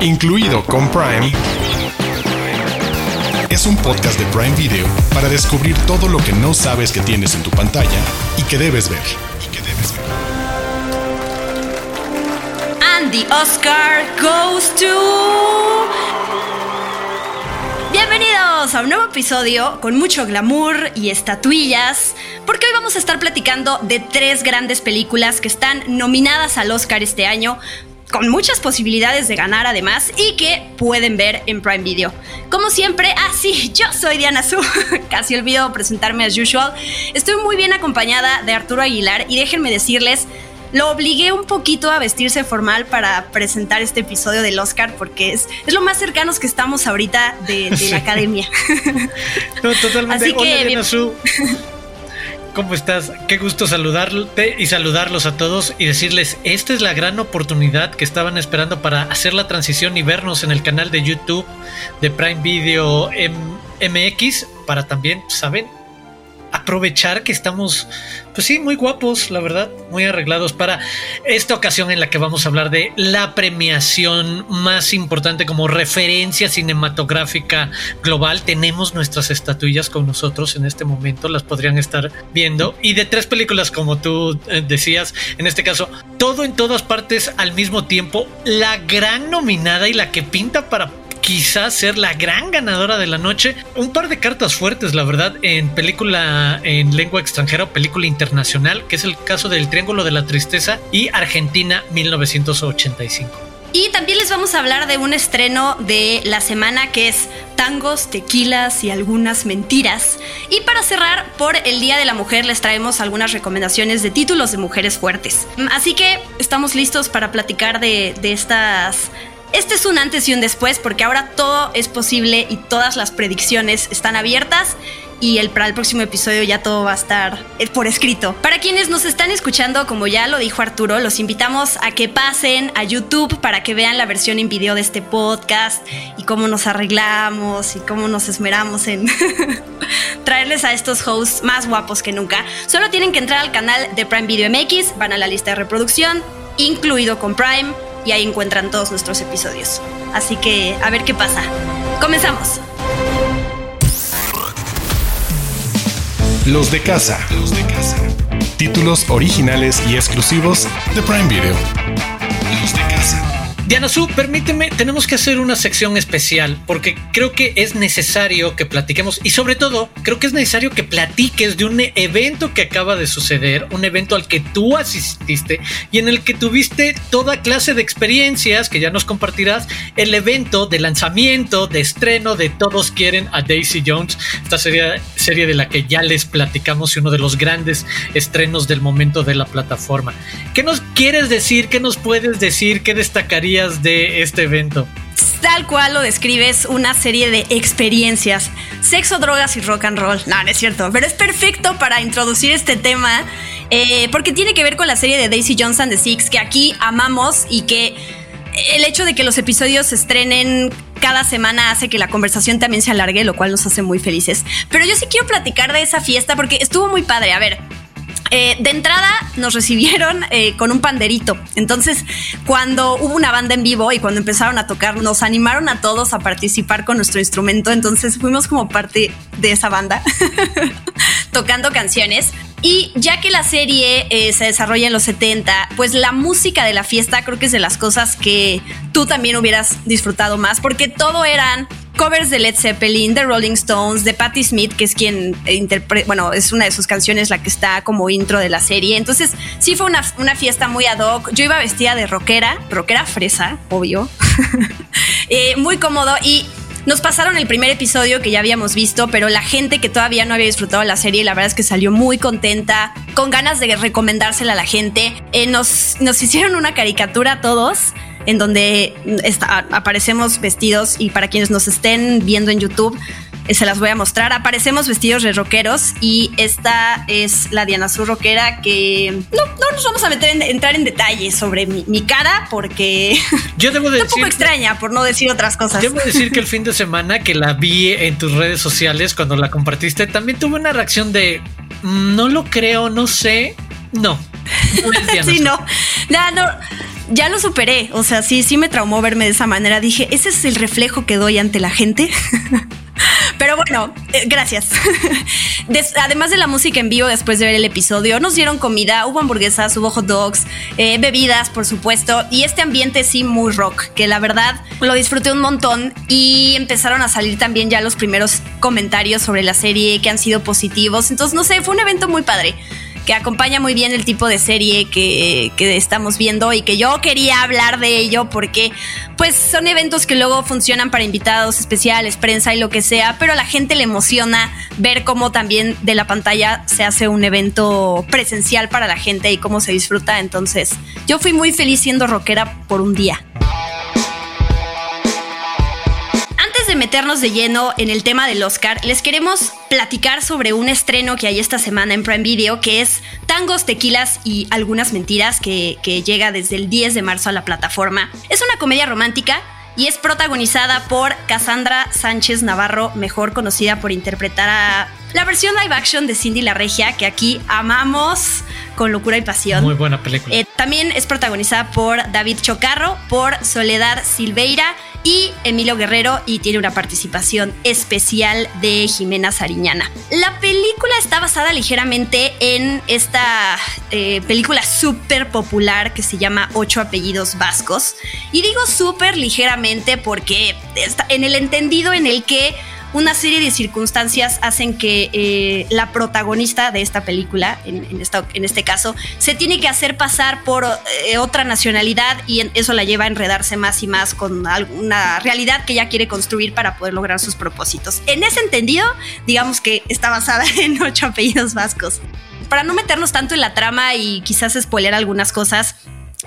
incluido con Prime, es un podcast de Prime Video para descubrir todo lo que no sabes que tienes en tu pantalla y que debes ver. And the Oscar goes to. Bienvenidos a un nuevo episodio con mucho glamour y estatuillas, porque hoy vamos a estar platicando de tres grandes películas que están nominadas al Oscar este año, con muchas posibilidades de ganar además y que pueden ver en Prime Video. Como siempre, ah sí, yo soy Diana Su, casi olvido presentarme as usual. Estoy muy bien acompañada de Arturo Aguilar y déjenme decirles lo obligué un poquito a vestirse formal para presentar este episodio del Oscar porque es, es lo más cercanos que estamos ahorita de, de la academia. No, totalmente. Así Hola, que, Diana Su. ¿Cómo estás? Qué gusto saludarte y saludarlos a todos y decirles, esta es la gran oportunidad que estaban esperando para hacer la transición y vernos en el canal de YouTube de Prime Video MX para también, ¿saben? Aprovechar que estamos, pues sí, muy guapos, la verdad, muy arreglados para esta ocasión en la que vamos a hablar de la premiación más importante como referencia cinematográfica global. Tenemos nuestras estatuillas con nosotros en este momento, las podrían estar viendo. Y de tres películas, como tú eh, decías, en este caso, todo en todas partes al mismo tiempo, la gran nominada y la que pinta para quizás ser la gran ganadora de la noche. Un par de cartas fuertes, la verdad, en película en lengua extranjera o película internacional, que es el caso del Triángulo de la Tristeza y Argentina 1985. Y también les vamos a hablar de un estreno de la semana que es Tangos, Tequilas y algunas mentiras. Y para cerrar, por el Día de la Mujer les traemos algunas recomendaciones de títulos de mujeres fuertes. Así que estamos listos para platicar de, de estas... Este es un antes y un después porque ahora todo es posible y todas las predicciones están abiertas y el, para el próximo episodio ya todo va a estar eh, por escrito. Para quienes nos están escuchando, como ya lo dijo Arturo, los invitamos a que pasen a YouTube para que vean la versión en video de este podcast y cómo nos arreglamos y cómo nos esmeramos en traerles a estos hosts más guapos que nunca. Solo tienen que entrar al canal de Prime Video MX, van a la lista de reproducción, incluido con Prime, y ahí encuentran todos nuestros episodios. Así que a ver qué pasa. Comenzamos. Los de casa. Los de casa. Títulos originales y exclusivos de Prime Video. Los. Diana Su, permíteme, tenemos que hacer una sección especial porque creo que es necesario que platiquemos y sobre todo creo que es necesario que platiques de un evento que acaba de suceder, un evento al que tú asististe y en el que tuviste toda clase de experiencias que ya nos compartirás, el evento de lanzamiento, de estreno de Todos quieren a Daisy Jones, esta serie, serie de la que ya les platicamos y uno de los grandes estrenos del momento de la plataforma. ¿Qué nos quieres decir? ¿Qué nos puedes decir? ¿Qué de este evento? Tal cual lo describes, una serie de experiencias, sexo, drogas y rock and roll. No, no es cierto, pero es perfecto para introducir este tema eh, porque tiene que ver con la serie de Daisy Jones and the Six que aquí amamos y que el hecho de que los episodios se estrenen cada semana hace que la conversación también se alargue, lo cual nos hace muy felices. Pero yo sí quiero platicar de esa fiesta porque estuvo muy padre. A ver, eh, de entrada nos recibieron eh, con un panderito. Entonces, cuando hubo una banda en vivo y cuando empezaron a tocar, nos animaron a todos a participar con nuestro instrumento. Entonces, fuimos como parte de esa banda tocando canciones. Y ya que la serie eh, se desarrolla en los 70, pues la música de la fiesta creo que es de las cosas que tú también hubieras disfrutado más, porque todo eran covers de Led Zeppelin, de Rolling Stones, de Patti Smith, que es quien interpreta, bueno, es una de sus canciones la que está como intro de la serie. Entonces, sí fue una, una fiesta muy ad hoc. Yo iba vestida de rockera, rockera fresa, obvio. Eh, muy cómodo y nos pasaron el primer episodio que ya habíamos visto, pero la gente que todavía no había disfrutado la serie, la verdad es que salió muy contenta, con ganas de recomendársela a la gente. Eh, nos, nos hicieron una caricatura a todos en donde está- aparecemos vestidos y para quienes nos estén viendo en YouTube, eh, se las voy a mostrar. Aparecemos vestidos de rockeros y esta es la Diana Sur rockera que no, no nos vamos a meter en, entrar en detalles sobre mi, mi cara porque Yo debo está un poco decir, extraña por no decir otras cosas. debo decir que el fin de semana que la vi en tus redes sociales cuando la compartiste, también tuve una reacción de "Mm, no lo creo, no sé, no. No es Diana sí, Su". no. No, no. Ya lo superé. O sea, sí, sí me traumó verme de esa manera. Dije, ese es el reflejo que doy ante la gente. Pero bueno, eh, gracias. además de la música en vivo, después de ver el episodio, nos dieron comida, hubo hamburguesas, hubo hot dogs, eh, bebidas, por supuesto, y este ambiente sí muy rock, que la verdad lo disfruté un montón y empezaron a salir también ya los primeros comentarios sobre la serie que han sido positivos. Entonces, no sé, fue un evento muy padre que acompaña muy bien el tipo de serie que, estamos viendo y que yo quería hablar de ello porque pues son eventos que luego funcionan para invitados especiales, prensa y lo que sea, pero a la gente le emociona ver cómo también de la pantalla se hace un evento presencial para la gente y cómo se disfruta. Entonces yo fui muy feliz siendo rockera por un día. Meternos de lleno en el tema del Oscar, les queremos platicar sobre un estreno que hay esta semana en Prime Video, que es Tangos, Tequilas y Algunas Mentiras, que, que llega desde el 10 de marzo a la plataforma. Es una comedia romántica y es protagonizada por Cassandra Sánchez Navarro, mejor conocida por interpretar a la versión live action de Cindy la Regia, que aquí amamos con locura y pasión. Muy buena película. Eh, también es protagonizada por David Chocarro, por Soledad Silveira y Emilio Guerrero y tiene una participación especial de Jimena Sariñana. La película está basada ligeramente en esta eh, película súper popular que se llama Ocho apellidos vascos. Y digo súper ligeramente porque está en el entendido en el que una serie de circunstancias hacen que eh, la protagonista de esta película, en, en, este caso, se tiene que hacer pasar por eh, otra nacionalidad y eso la lleva a enredarse más y más con una realidad que ella quiere construir para poder lograr sus propósitos. En ese entendido, digamos que está basada en ocho apellidos vascos. Para no meternos tanto en la trama y quizás spoiler algunas cosas,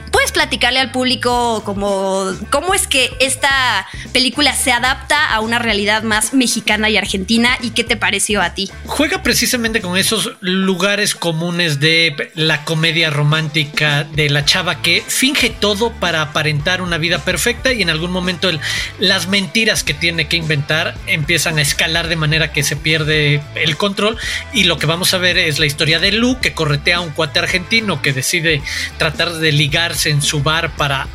¿Puedes platicarle al público como cómo es que esta película se adapta a una realidad más mexicana y argentina y qué te pareció a ti? Juega precisamente con esos lugares comunes de la comedia romántica de la chava que finge todo para aparentar una vida perfecta y en algún momento las mentiras que tiene que inventar empiezan a escalar de manera que se pierde el control y lo que vamos a ver es la historia de Lu que corretea a un cuate argentino que decide tratar de ligar en su bar para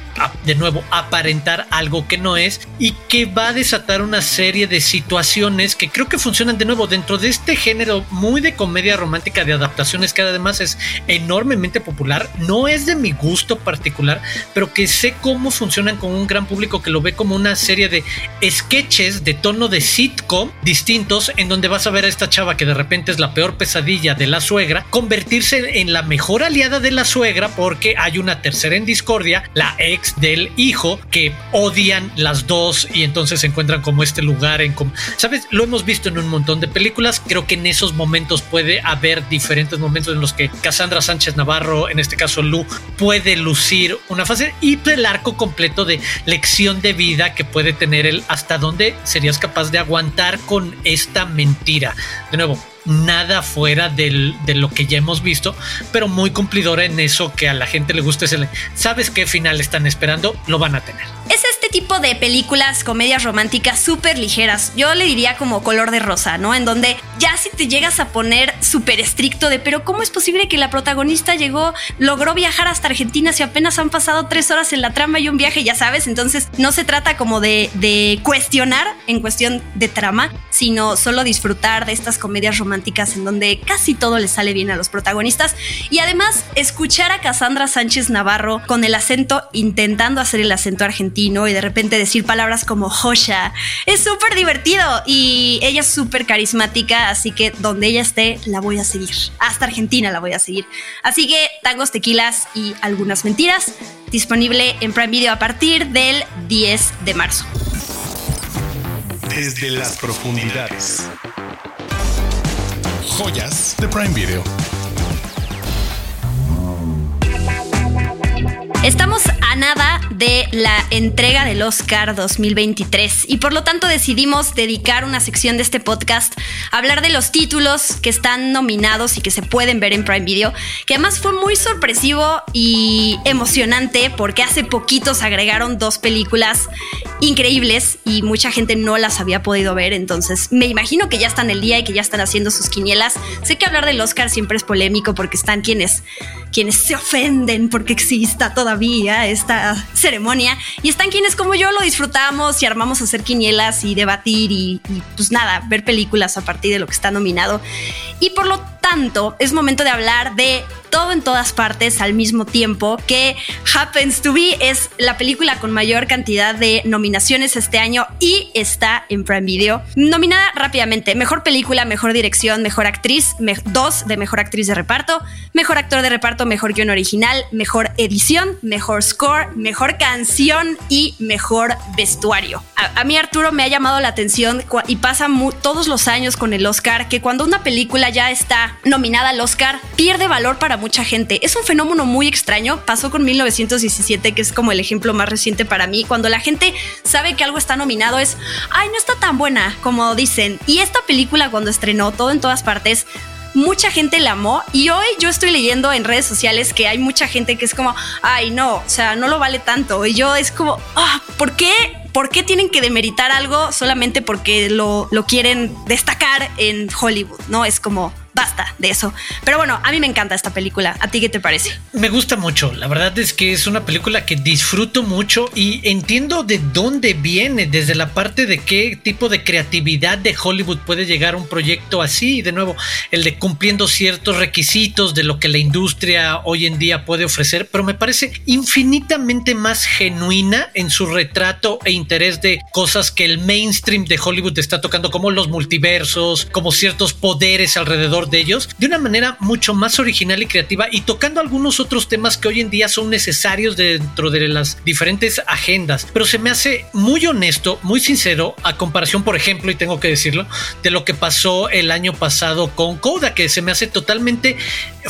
de nuevo aparentar algo que no es y que va a desatar una serie de situaciones que creo que funcionan de nuevo dentro de este género muy de comedia romántica de adaptaciones que además es enormemente popular. No es de mi gusto particular pero que sé cómo funcionan con un gran público que lo ve como una serie de sketches de tono de sitcom distintos en donde vas a ver a esta chava que de repente es la peor pesadilla de la suegra convertirse en la mejor aliada de la suegra porque hay una tercera en discordia la ex del hijo que odian las dos y entonces se encuentran como este lugar en sabes, lo hemos visto en un montón de películas, creo que en esos momentos puede haber diferentes momentos en los que Cassandra Sánchez Navarro, en este caso Lu, puede lucir una fase y el arco completo de lección de vida que puede tener él. Hasta dónde serías capaz de aguantar con esta mentira. De nuevo, nada fuera de lo que ya hemos visto, pero muy cumplidora en eso que a la gente le gusta. el, ¿Sabes qué final están esperando? Lo van a tener. Es este tipo de películas, comedias románticas súper ligeras. Yo le diría como color de rosa, ¿no? En donde ya si te llegas a poner súper estricto de, pero ¿cómo es posible que la protagonista llegó, logró viajar hasta Argentina si apenas han pasado tres horas en la trama y un viaje, ya sabes? Entonces no se trata como de, de cuestionar en cuestión de trama, sino solo disfrutar de estas comedias románticas en donde casi todo le sale bien a los protagonistas y además escuchar a Cassandra Sánchez Navarro con el acento intentando hacer el acento argentino y de repente decir palabras como Josha es súper divertido y ella es súper carismática así que donde ella esté la voy a seguir. Hasta Argentina la voy a seguir. Así que tangos tequilas y algunas mentiras disponible en Prime Video a partir del 10 de marzo. Desde las profundidades. Joyas de Prime Video. Estamos a nada de la entrega del Oscar 2023 y por lo tanto decidimos dedicar una sección de este podcast a hablar de los títulos que están nominados y que se pueden ver en Prime Video, que además fue muy sorpresivo y emocionante porque hace poquitos agregaron dos películas increíbles y mucha gente no las había podido ver, entonces me imagino que ya están el día y que ya están haciendo sus quinielas. Sé que hablar del Oscar siempre es polémico porque están quienes quienes se ofenden porque exista todavía esta ceremonia y están quienes como yo lo disfrutamos y armamos a hacer quinielas y debatir y, y pues nada, ver películas a partir de lo que está nominado. Y por lo tanto, es momento de hablar de todo en todas partes al mismo tiempo, que Happens to Be es la película con mayor cantidad de nominaciones este año y está en Prime Video. Nominada rápidamente, mejor película, mejor dirección, mejor actriz, dos de mejor actriz de reparto, mejor actor de reparto, mejor guion original, mejor edición, mejor score, mejor canción y mejor vestuario. A, mí Arturo me ha llamado la atención y pasa todos los años con el Oscar que cuando una película ya está nominada al Oscar pierde valor para mucha gente. Es un fenómeno muy extraño. Pasó con 1917, que es como el ejemplo más reciente para mí. Cuando la gente sabe que algo está nominado es, ay, no está tan buena como dicen. Y esta película cuando estrenó todo en todas partes, mucha gente la amó y hoy yo estoy leyendo en redes sociales que hay mucha gente que es como, ay, no, o sea, no lo vale tanto. Y yo es como, ah, ¿por qué? ¿Por qué tienen que demeritar algo solamente porque lo, lo quieren destacar en Hollywood? No es como, basta de eso. Pero bueno, a mí me encanta esta película. ¿A ti qué te parece? Me gusta mucho. La verdad es que es una película que disfruto mucho y entiendo de dónde viene, desde la parte de qué tipo de creatividad de Hollywood puede llegar a un proyecto así. Y de nuevo, el de cumpliendo ciertos requisitos de lo que la industria hoy en día puede ofrecer, pero me parece infinitamente más genuina en su retrato e interés de cosas que el mainstream de Hollywood está tocando, como los multiversos, como ciertos poderes alrededor de ellos de una manera mucho más original y creativa y tocando algunos otros temas que hoy en día son necesarios dentro de las diferentes agendas. Pero se me hace muy honesto, muy sincero, a comparación, por ejemplo, y tengo que decirlo, de lo que pasó el año pasado con Coda, que se me hace totalmente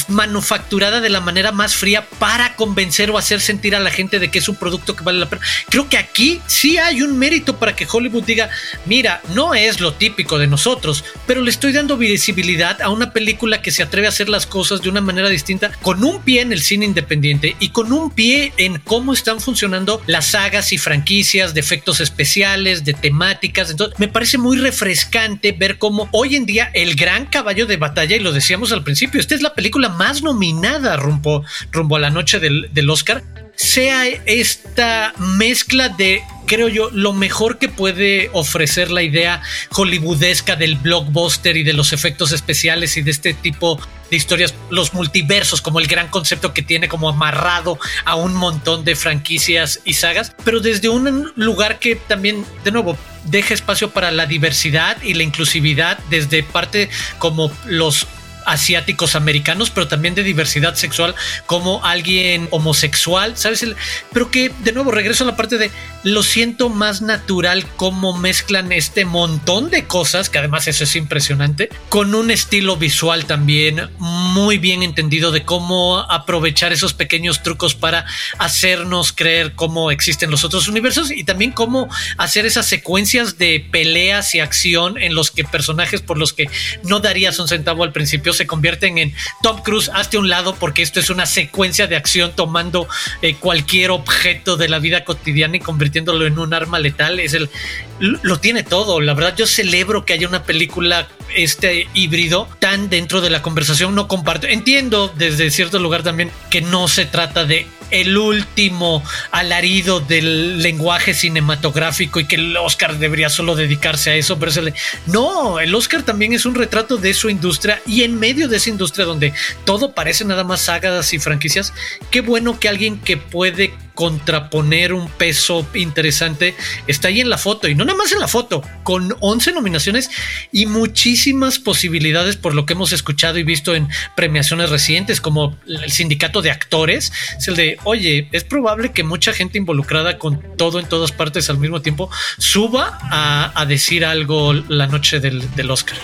manufacturada de la manera más fría para convencer o hacer sentir a la gente de que es un producto que vale la pena. Creo que aquí sí hay un mérito para que Hollywood diga, mira, no es lo típico de nosotros, pero le estoy dando visibilidad a una película que se atreve a hacer las cosas de una manera distinta, con un pie en el cine independiente y con un pie en cómo están funcionando las sagas y franquicias de efectos especiales, de temáticas. Entonces, me parece muy refrescante ver cómo hoy en día el gran caballo de batalla, y lo decíamos al principio, esta es la película más nominada rumbo, rumbo a la noche del, del Oscar, sea esta mezcla de creo yo, lo mejor que puede ofrecer la idea hollywoodesca del blockbuster y de los efectos especiales y de este tipo de historias, los multiversos como el gran concepto que tiene como amarrado a un montón de franquicias y sagas, pero desde un lugar que también, de nuevo, deja espacio para la diversidad y la inclusividad desde parte como los asiáticos americanos, pero también de diversidad sexual, como alguien homosexual, ¿sabes? pero que, de nuevo, regreso a la parte de lo siento más natural cómo mezclan este montón de cosas, que además eso es impresionante, con un estilo visual también muy bien entendido de cómo aprovechar esos pequeños trucos para hacernos creer cómo existen los otros universos y también cómo hacer esas secuencias de peleas y acción en los que personajes por los que no darías un centavo al principio se convierten en Tom Cruise, hazte un lado porque esto es una secuencia de acción tomando eh, cualquier objeto de la vida cotidiana y convirtiéndolo en un arma letal. Es el, lo tiene todo. La verdad, yo celebro que haya una película este híbrido tan dentro de la conversación. No comparto. Entiendo desde cierto lugar también que no se trata de el último alarido del lenguaje cinematográfico y que el Oscar debería solo dedicarse a eso, pero le... no, el Oscar también es un retrato de su industria y en medio de esa industria donde todo parece nada más sagas y franquicias, qué bueno que alguien que puede contraponer un peso interesante está ahí en la foto y no nada más en la foto, con 11 nominaciones y muchísimas posibilidades por lo que hemos escuchado y visto en premiaciones recientes como el sindicato de actores, es el de, oye, es probable que mucha gente involucrada con todo en todas partes al mismo tiempo suba a, decir algo la noche del, Oscar.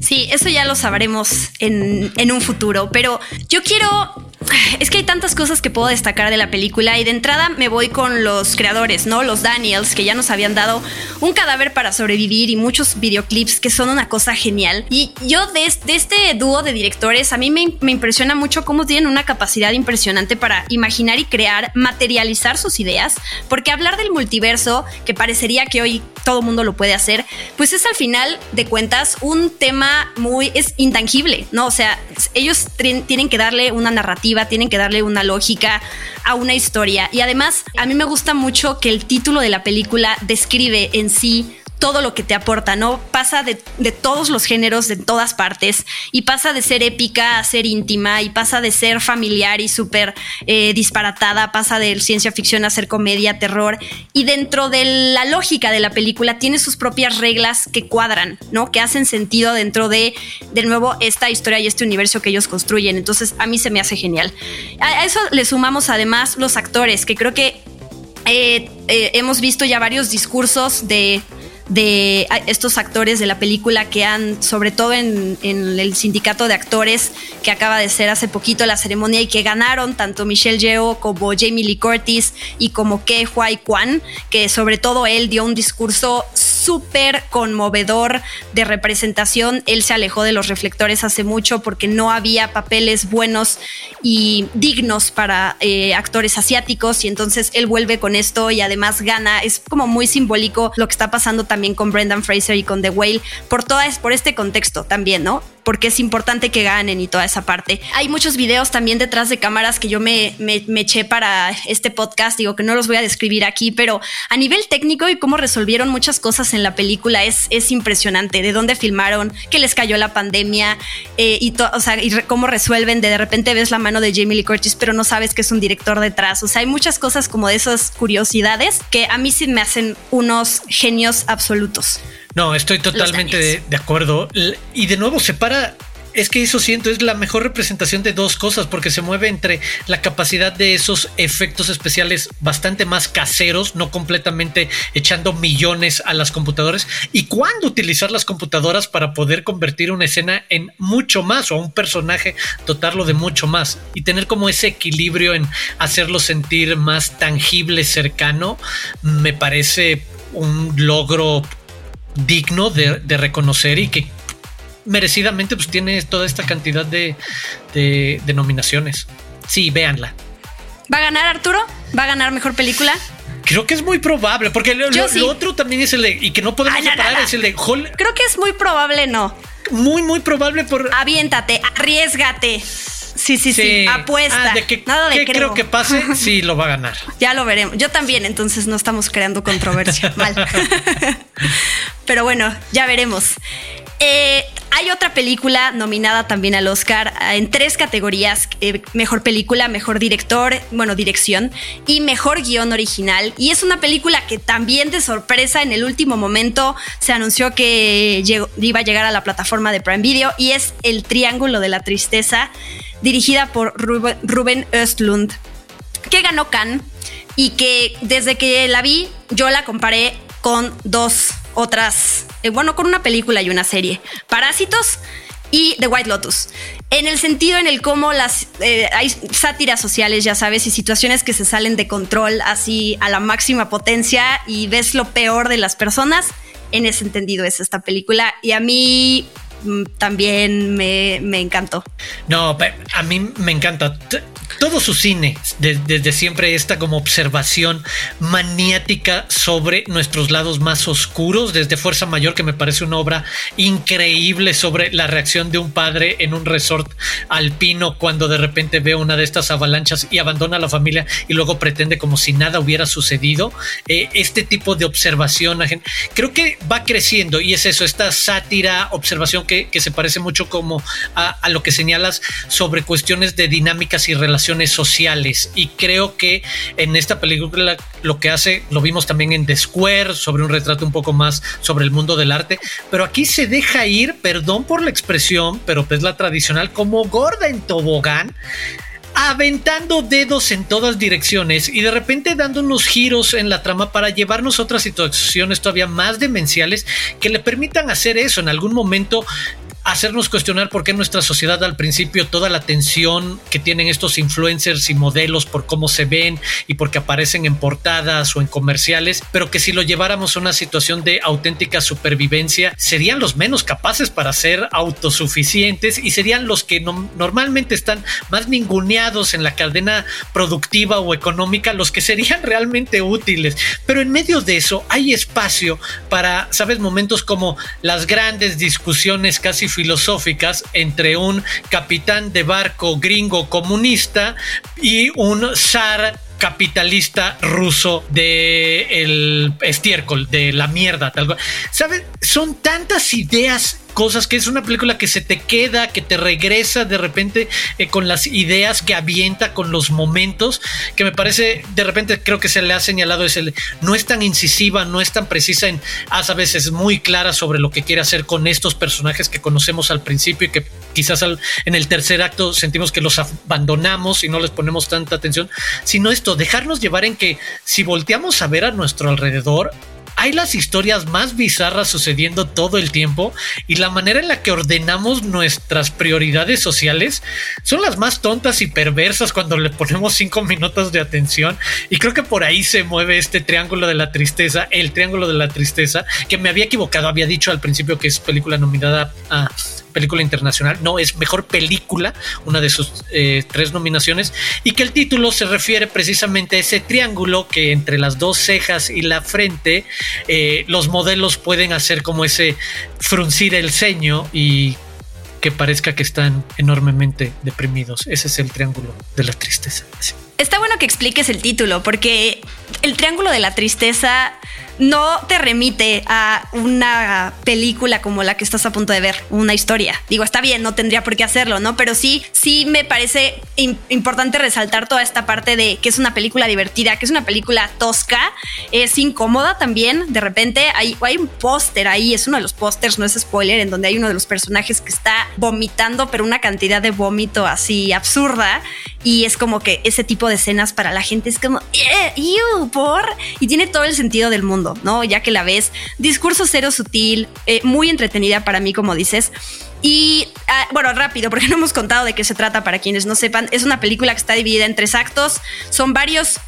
Sí, eso ya lo sabremos en, en, un futuro, pero yo quiero es que hay tantas cosas que puedo destacar de la película y de entrada me voy con los creadores, ¿no? Los Daniels, que ya nos habían dado un cadáver para sobrevivir y muchos videoclips que son una cosa genial. Y yo de, este dúo de directores, a mí me, impresiona mucho cómo tienen una capacidad impresionante para imaginar y crear, materializar sus ideas, porque hablar del multiverso, que parecería que hoy todo mundo lo puede hacer, pues es al final de cuentas un tema muy, intangible, ¿no? O sea, ellos tienen que darle una narrativa, tienen que darle una lógica a una historia. Y además, a mí me gusta mucho que el título de la película describe en sí todo lo que te aporta, ¿no? Pasa de, todos los géneros, de todas partes, y pasa de ser épica a ser íntima, y pasa de ser familiar y súper eh, disparatada, pasa de ciencia ficción a ser comedia, terror, y dentro de la lógica de la película tiene sus propias reglas que cuadran, ¿no? Que hacen sentido dentro de, de nuevo, esta historia y este universo que ellos construyen. Entonces, a mí se me hace genial. A eso le sumamos además los actores, que creo que eh, eh, hemos visto ya varios discursos de de estos actores de la película que han, sobre todo en, el sindicato de actores que acaba de ser hace poquito la ceremonia y que ganaron tanto Michelle Yeoh como Jamie Lee Curtis y como Ke Huai Kwan, que sobre todo él dio un discurso súper conmovedor de representación. Él se alejó de los reflectores hace mucho porque no había papeles buenos y dignos para eh, actores asiáticos y entonces él vuelve con esto y además gana. Es como muy simbólico lo que está pasando también con Brendan Fraser y con The Whale por, toda, por este contexto también, ¿no? Porque es importante que ganen y toda esa parte. Hay muchos videos también detrás de cámaras que yo me, me, eché para este podcast, digo que no los voy a describir aquí, pero a nivel técnico y cómo resolvieron muchas cosas en la película es, es impresionante, de dónde filmaron, que les cayó la pandemia eh, y, o sea, y cómo resuelven, de, de repente ves la mano de Jamie Lee Curtis, pero no sabes que es un director detrás, o sea, hay muchas cosas como de esas curiosidades que a mí sí me hacen unos genios absolutos. No, estoy totalmente de, acuerdo. Y de nuevo, separa es que eso siento es la mejor representación de dos cosas porque se mueve entre la capacidad de esos efectos especiales bastante más caseros, no completamente echando millones a las computadoras y cuándo utilizar las computadoras para poder convertir una escena en mucho más o a un personaje dotarlo de mucho más y tener como ese equilibrio en hacerlo sentir más tangible, cercano, me parece un logro digno de, reconocer y que merecidamente pues tiene toda esta cantidad de, de, nominaciones. Sí, véanla. ¿Va a ganar Arturo? ¿Va a ganar mejor película? Creo que es muy probable, porque lo, otro también es el de, y que no podemos separar, es el de Creo que es muy probable, no. Muy, muy probable por. Aviéntate, arriesgate. Sí, sí, sí, apuesta. Ah, Nada de creo. que pase, sí lo va a ganar. Ya lo veremos. Yo también, entonces no estamos creando controversia. Mal. Pero bueno, ya veremos. Eh, hay otra película nominada también al Oscar eh, en tres categorías: eh, mejor película, mejor director, bueno, dirección y mejor guion original. Y es una película que también de sorpresa en el último momento se anunció que iba a llegar a la plataforma de Prime Video y es El Triángulo de la Tristeza dirigida por Ruben Östlund, que ganó Cannes y que desde que la vi yo la comparé con dos otras, eh, bueno, con una película y una serie, Parásitos y The White Lotus. En el sentido en el cómo las eh, hay sátiras sociales, ya sabes, y situaciones que se salen de control así a la máxima potencia y ves lo peor de las personas. En ese entendido es esta película y a mí también me, me encantó. No, a mí me encanta todo su cine, desde siempre esta como observación maniática sobre nuestros lados más oscuros, desde Fuerza Mayor, que me parece una obra increíble sobre la reacción de un padre en un resort alpino cuando de repente ve una de estas avalanchas y abandona a la familia y luego pretende como si nada hubiera sucedido. Eh, este tipo de observación, creo que va creciendo y es eso, esta sátira, observación que, se parece mucho como a, a lo que señalas sobre cuestiones de dinámicas y relaciones sociales. Y creo que en esta película lo que hace, lo vimos también en The Square, sobre un retrato un poco más sobre el mundo del arte, pero aquí se deja ir, perdón por la expresión, pero es la tradicional, como gorda en tobogán aventando dedos en todas direcciones y de repente dando unos giros en la trama para llevarnos a otras situaciones todavía más demenciales que le permitan hacer eso en algún momento hacernos cuestionar por qué nuestra sociedad al principio toda la atención que tienen estos influencers y modelos por cómo se ven y porque aparecen en portadas o en comerciales, pero que si lo lleváramos a una situación de auténtica supervivencia, serían los menos capaces para ser autosuficientes y serían los que normalmente están más ninguneados en la cadena productiva o económica, los que serían realmente útiles. Pero en medio de eso hay espacio para, sabes, momentos como las grandes discusiones casi filosóficas entre un capitán de barco gringo comunista y un zar capitalista ruso de el estiércol, de la mierda, tal cual. ¿Sabes? Son tantas ideas cosas, que es una película que se te queda, que te regresa de repente eh, con las ideas que avienta, con los momentos, que me parece, de repente creo que se le ha señalado, es el, no es tan incisiva, no es tan precisa en, a veces es muy clara sobre lo que quiere hacer con estos personajes que conocemos al principio y que quizás en el tercer acto sentimos que los abandonamos y no les ponemos tanta atención, sino esto, dejarnos llevar en que si volteamos a ver a nuestro alrededor, hay las historias más bizarras sucediendo todo el tiempo y la manera en la que ordenamos nuestras prioridades sociales son las más tontas y perversas cuando le ponemos cinco minutos de atención. Y creo que por ahí se mueve este triángulo de la tristeza, el triángulo de la tristeza, que me había equivocado, había dicho al principio que es película nominada a película internacional, no, es mejor película, una de sus eh, tres nominaciones, y que el título se refiere precisamente a ese triángulo que entre las dos cejas y la frente eh, los modelos pueden hacer como ese fruncir el ceño y que parezca que están enormemente deprimidos. Ese es el triángulo de la tristeza. Está bueno que expliques el título, porque el triángulo de la tristeza no te remite a una película como la que estás a punto de ver, una historia. Digo, está bien, no tendría por qué hacerlo, ¿no? Pero sí, sí me parece importante resaltar toda esta parte de que es una película divertida, que es una película tosca, es incómoda también. De repente hay, hay un póster ahí, es uno de los pósters, no es spoiler, en donde hay uno de los personajes que está vomitando, pero una cantidad de vómito así absurda. Y es como que ese tipo de escenas para la gente es como, eh, por. Y tiene todo el sentido del mundo, ¿no? Ya que la ves. Discurso cero sutil, eh, muy entretenida para mí, como dices. Y ah, bueno, rápido, porque no hemos contado de qué se trata para quienes no sepan. Es una película que está dividida en tres actos. Son varios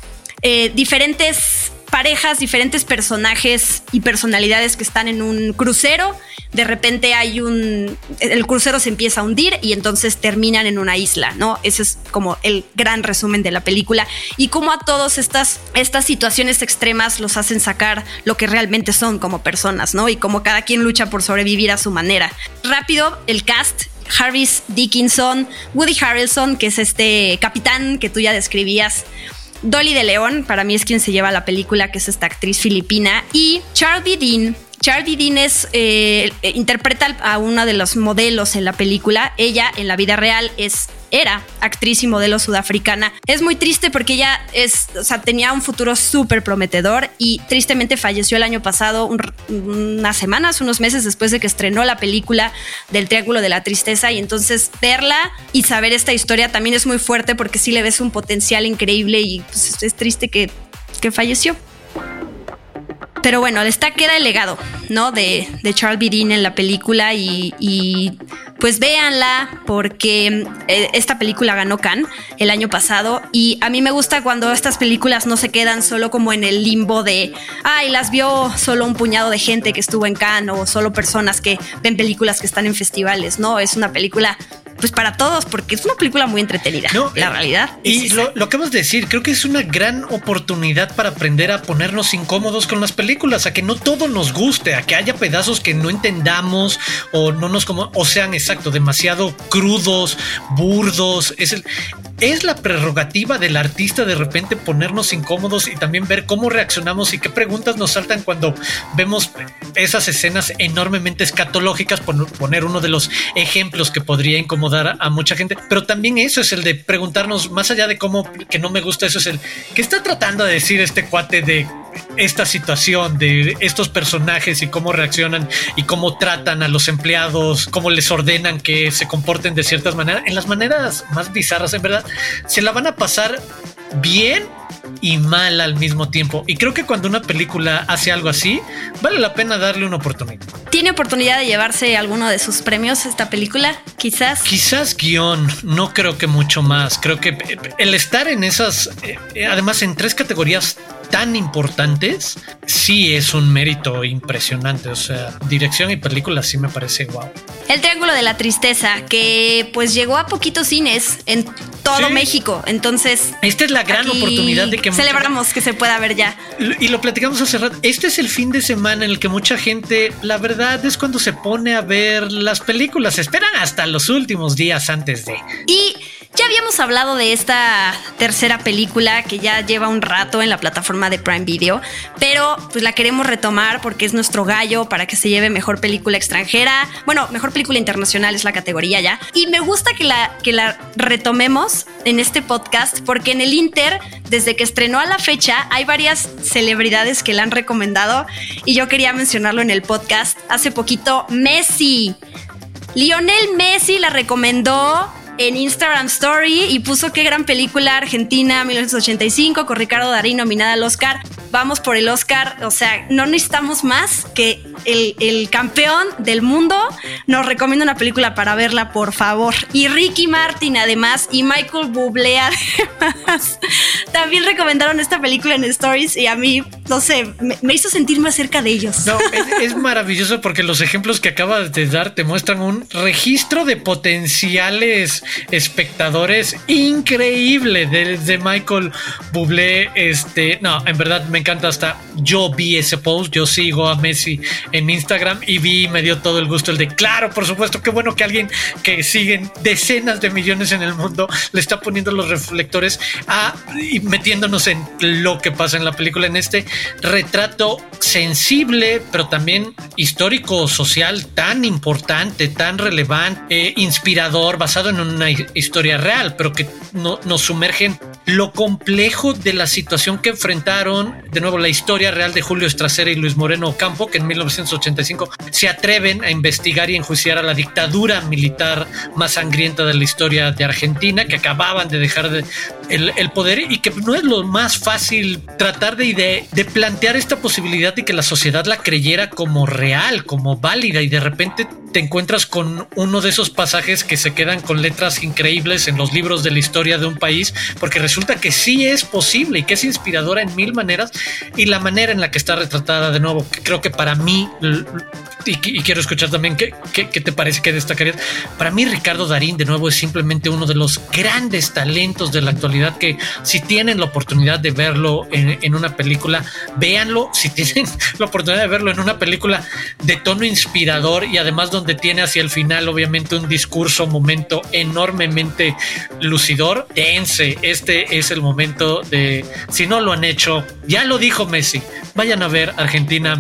eh, diferentes parejas, diferentes personajes y personalidades que están en un crucero. De repente hay un. El crucero se empieza a hundir y entonces terminan en una isla, ¿no? Ese es como el gran resumen de la película. Y cómo a todas estas, estas situaciones extremas los hacen sacar lo que realmente son como personas, ¿no? Y cómo cada quien lucha por sobrevivir a su manera. Rápido, el cast. Harris Dickinson, Woody Harrelson, que es este capitán que tú ya describías, Dolly de León, para mí es quien se lleva la película, que es esta actriz filipina, y Charlie Dean, Charlie Dean eh, interpreta a una de los modelos en la película. Ella en la vida real es era actriz y modelo sudafricana. Es muy triste porque ella es, o sea, tenía un futuro súper prometedor y tristemente falleció el año pasado, unas semanas, unos meses después de que estrenó la película del Triángulo de la Tristeza. Y entonces verla y saber esta historia también es muy fuerte porque sí le ves un potencial increíble y pues, es triste que, que falleció. Pero bueno, está queda el legado, ¿no? De, de Charles Dean en la película y, pues véanla porque eh, esta película ganó Cannes el año pasado y a mí me gusta cuando estas películas no se quedan solo como en el limbo de, ay, las vio solo un puñado de gente que estuvo en Cannes o solo personas que ven películas que están en festivales, ¿no? Es una película pues para todos, porque es una película muy entretenida. No, la eh, realidad. Y lo, lo acabas de decir, creo que es una gran oportunidad para aprender a ponernos incómodos con las películas, a que no todo nos guste, a que haya pedazos que no entendamos o no nos como, o sean exacto, demasiado crudos, burdos. Es el, es la prerrogativa del artista de repente ponernos incómodos y también ver cómo reaccionamos y qué preguntas nos saltan cuando vemos esas escenas enormemente escatológicas, por poner uno de los ejemplos que podría incomodar a mucha gente. Pero también eso es el de preguntarnos, más allá de cómo que no me gusta, eso es el que está tratando de decir este cuate de esta situación de estos personajes y cómo reaccionan y cómo tratan a los empleados, cómo les ordenan que se comporten de ciertas maneras, en las maneras más bizarras, en verdad, se la van a pasar bien y mal al mismo tiempo. Y creo que cuando una película hace algo así, vale la pena darle una oportunidad. ¿Tiene oportunidad de llevarse alguno de sus premios esta película? Quizás. Quizás guion, no creo que mucho más. Creo que el estar en esas, eh, además en tres categorías tan importantes, sí es un mérito impresionante. O sea, dirección y película sí me parece guau. El Triángulo de la Tristeza, que pues llegó a poquitos cines en todo México. Entonces, esta es la gran oportunidad de que celebramos que se pueda ver ya. Y lo platicamos hace rato. Este es el fin de semana en el que mucha gente, la verdad, es cuando se pone a ver las películas. Esperan hasta los últimos días antes de. Y ya habíamos hablado de esta tercera película que ya lleva un rato en la plataforma de Prime Video, pero pues la queremos retomar porque es nuestro gallo para que se lleve mejor película extranjera. Bueno, mejor película internacional es la categoría ya. Y me gusta que la, que la retomemos en este podcast porque en el Inter, desde que estrenó a la fecha, hay varias celebridades que la han recomendado y yo quería mencionarlo en el podcast. Hace poquito, Messi. Lionel Messi la recomendó en Instagram Story y puso qué gran película Argentina 1985 con Ricardo Darín nominada al Oscar. Vamos por el Oscar, o sea, no necesitamos más que el, campeón del mundo nos recomienda una película para verla, por favor. Y Ricky Martin además y Michael Bublé además también recomendaron esta película en Stories y a mí, no sé, me, hizo sentir más cerca de ellos. No, es, maravilloso porque los ejemplos que acabas de dar te muestran un registro de potenciales espectadores increíble desde Michael Bublé. Este, no, en verdad me encanta hasta yo vi ese post, yo sigo a Messi en Instagram y vi, me dio todo el gusto el de, claro, por supuesto, qué bueno que alguien que siguen decenas de millones en el mundo le está poniendo los reflectores a, y metiéndonos en lo que pasa en la película, en este retrato sensible, pero también histórico, social, tan importante, tan relevante, eh, inspirador, basado en un una historia real, pero que no, nos sumergen lo complejo de la situación que enfrentaron, de nuevo, la historia real de Julio Estracera y Luis Moreno Ocampo, que en 1985 se atreven a investigar y enjuiciar a la dictadura militar más sangrienta de la historia de Argentina, que acababan de dejar de, el, poder y que no es lo más fácil tratar de, de plantear esta posibilidad y que la sociedad la creyera como real, como válida, y de repente te encuentras con uno de esos pasajes que se quedan con letras increíbles en los libros de la historia de un país, porque resulta que sí es posible y que es inspiradora en mil maneras y la manera en la que está retratada de nuevo, creo que para mí, y, quiero escuchar también qué, qué, te parece que destacarías, para mí Ricardo Darín de nuevo es simplemente uno de los grandes talentos de la actualidad que si tienen la oportunidad de verlo en, en una película, véanlo, si tienen la oportunidad de verlo en una película de tono inspirador y además donde tiene hacia el final obviamente un discurso, momento enormemente lucidor, dense, este es el momento de, si no lo han hecho, ya lo dijo Messi, vayan a ver Argentina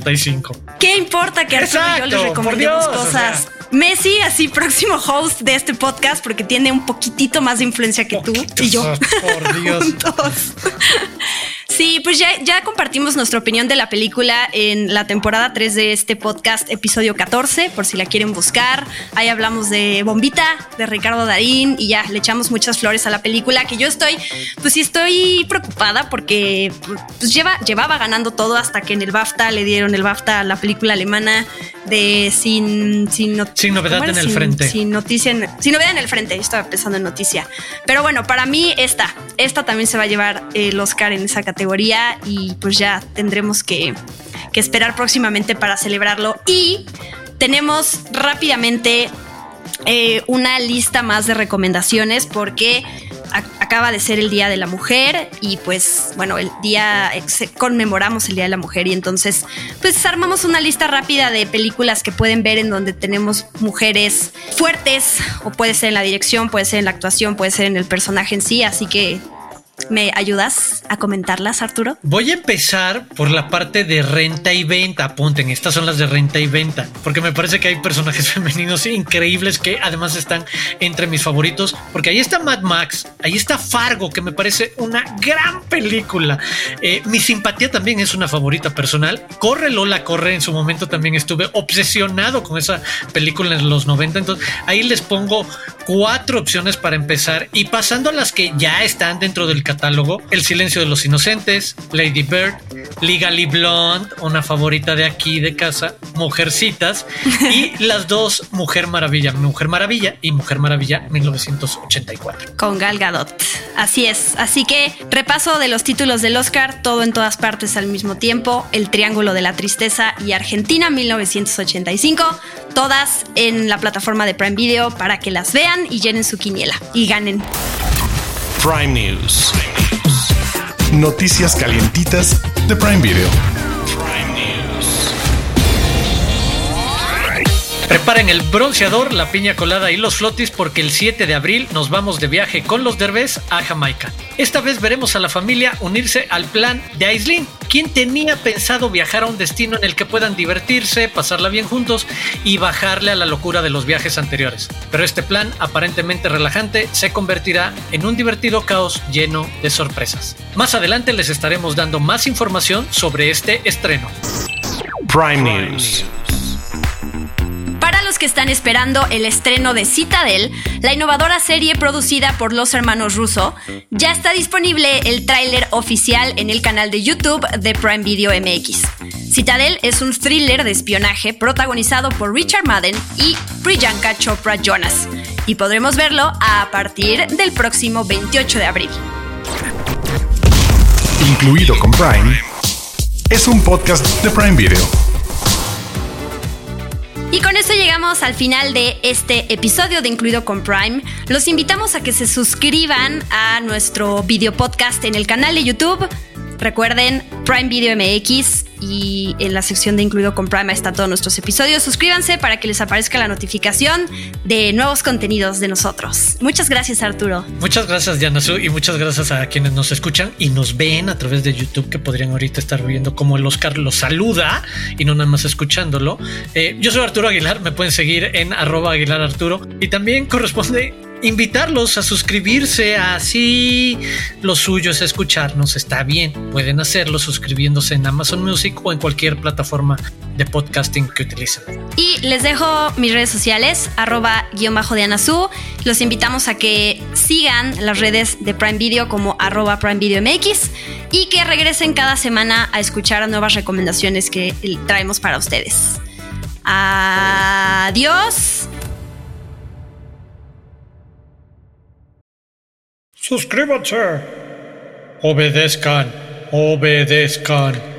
1985. ¿Qué importa que Arturo y yo les recomendemos cosas? Messi, así próximo host de este podcast, porque tiene un poquitito más de influencia que tú y yo. Por Dios. Sí, pues ya, ya compartimos nuestra opinión de la película en la temporada 3 de este podcast, episodio 14, por si la quieren buscar. Ahí hablamos de Bombita, de Ricardo Darín, y ya le echamos muchas flores a la película, que yo estoy, pues sí estoy preocupada porque pues lleva, llevaba ganando todo hasta que en el BAFTA le dieron el BAFTA a la película alemana de sin, sin, novedad en el frente. Sin noticia, sin novedad en el frente, yo estaba pensando en noticia. Pero bueno, para mí esta, esta también se va a llevar el Oscar en esa categoría y pues ya tendremos que, esperar próximamente para celebrarlo. Y tenemos rápidamente eh, una lista más de recomendaciones porque acaba de ser el Día de la Mujer y pues bueno, el día conmemoramos el Día de la Mujer y entonces pues armamos una lista rápida de películas que pueden ver en donde tenemos mujeres fuertes o puede ser en la dirección, puede ser en la actuación, puede ser en el personaje en sí, así que ¿Me ayudas a comentarlas, Arturo? Voy a empezar por la parte de renta y venta. Apunten, estas son las de renta y venta, porque me parece que hay personajes femeninos increíbles que además están entre mis favoritos, porque ahí está Mad Max, ahí está Fargo, que me parece una gran película. Eh, mi simpatía también es una favorita personal. Corre Lola, corre. En su momento también estuve obsesionado con esa película en los 90. Entonces ahí les pongo cuatro opciones para empezar y pasando a las que ya están dentro del catálogo, El silencio de los inocentes, Lady Bird, Legally Blonde, una favorita de aquí de casa, Mujercitas y las dos Mujer Maravilla, Mujer Maravilla y Mujer Maravilla 1984. Con Gal Gadot. Así es. Así que repaso de los títulos del Oscar, todo en todas partes al mismo tiempo, El Triángulo de la Tristeza y Argentina 1985, todas en la plataforma de Prime Video para que las vean y llenen su quiniela y ganen. Prime News. Noticias calientitas de Prime Video. Preparen el bronceador, la piña colada y los flotis porque el 7 de abril nos vamos de viaje con los derbés a Jamaica. Esta vez veremos a la familia unirse al plan de Aislinn, quien tenía pensado viajar a un destino en el que puedan divertirse, pasarla bien juntos y bajarle a la locura de los viajes anteriores. Pero este plan, aparentemente relajante, se convertirá en un divertido caos lleno de sorpresas. Más adelante les estaremos dando más información sobre este estreno. Prime News. Que están esperando el estreno de Citadel, la innovadora serie producida por los hermanos Russo, ya está disponible el tráiler oficial en el canal de YouTube de Prime Video MX. Citadel es un thriller de espionaje protagonizado por Richard Madden y Priyanka Chopra Jonas, y podremos verlo a partir del próximo 28 de abril. Incluido con Prime, es un podcast de Prime Video. Y con esto llegamos al final de este episodio de Incluido con Prime. Los invitamos a que se suscriban a nuestro video podcast en el canal de YouTube. Recuerden Prime Video MX y en la sección de Incluido con Prime están todos nuestros episodios. Suscríbanse para que les aparezca la notificación de nuevos contenidos de nosotros. Muchas gracias Arturo. Muchas gracias Yanasu y muchas gracias a quienes nos escuchan y nos ven a través de YouTube que podrían ahorita estar viendo cómo el Oscar los saluda y no nada más escuchándolo. Eh, yo soy Arturo Aguilar, me pueden seguir en arroba Aguilar Arturo y también corresponde invitarlos a suscribirse así lo suyo es escucharnos está bien pueden hacerlo suscribiéndose en Amazon Music o en cualquier plataforma de podcasting que utilicen. Y les dejo mis redes sociales arroba guion bajo de Anazú los invitamos a que sigan las redes de Prime Video como arroba Prime Video MX y que regresen cada semana a escuchar nuevas recomendaciones que traemos para ustedes. Adiós Suscríbanse. Obedezcan, obedezcan.